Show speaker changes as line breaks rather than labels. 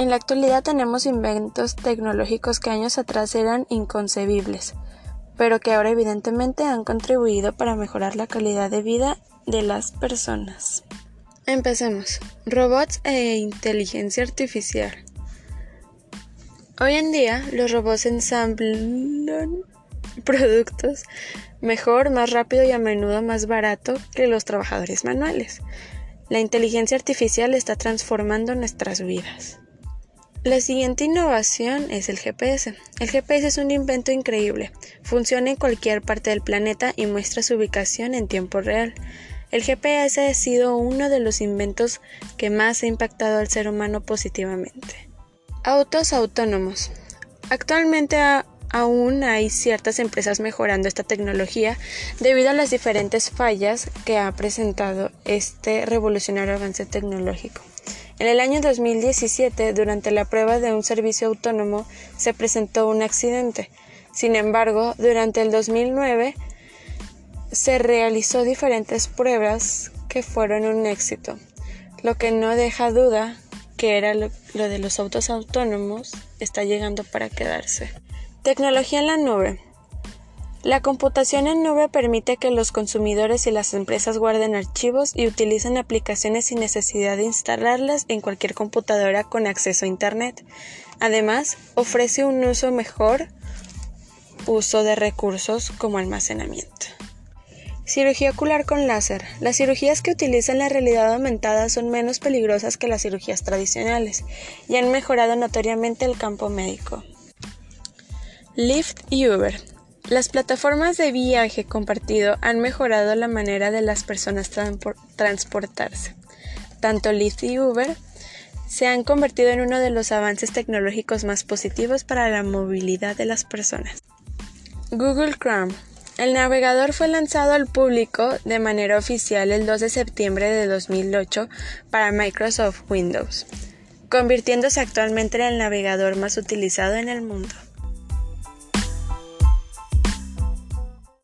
En la actualidad tenemos inventos tecnológicos que años atrás eran inconcebibles, pero que ahora evidentemente han contribuido para mejorar la calidad de vida de las personas. Empecemos. Robots e inteligencia artificial. Hoy en día los robots ensamblan productos mejor, más rápido y a menudo más barato que los trabajadores manuales. La inteligencia artificial está transformando nuestras vidas. La siguiente innovación es el GPS. El GPS es un invento increíble. Funciona en cualquier parte del planeta y muestra su ubicación en tiempo real. El GPS ha sido uno de los inventos que más ha impactado al ser humano positivamente. Autos autónomos. Actualmente aún hay ciertas empresas mejorando esta tecnología debido a las diferentes fallas que ha presentado este revolucionario avance tecnológico. En el año 2017, durante la prueba de un servicio autónomo, se presentó un accidente. Sin embargo, durante el 2009 se realizó diferentes pruebas que fueron un éxito, lo que no deja duda que era lo, de los autos autónomos está llegando para quedarse. Tecnología en la nube. La computación en nube permite que los consumidores y las empresas guarden archivos y utilicen aplicaciones sin necesidad de instalarlas en cualquier computadora con acceso a Internet. Además, ofrece un uso mejor uso de recursos como almacenamiento. Cirugía ocular con láser. Las cirugías que utilizan la realidad aumentada son menos peligrosas que las cirugías tradicionales y han mejorado notoriamente el campo médico. Lyft y Uber. Las plataformas de viaje compartido han mejorado la manera de las personas transportarse. Tanto Lyft y Uber se han convertido en uno de los avances tecnológicos más positivos para la movilidad de las personas. Google Chrome. El navegador fue lanzado al público de manera oficial el 2 de septiembre de 2008 para Microsoft Windows, convirtiéndose actualmente en el navegador más utilizado en el mundo.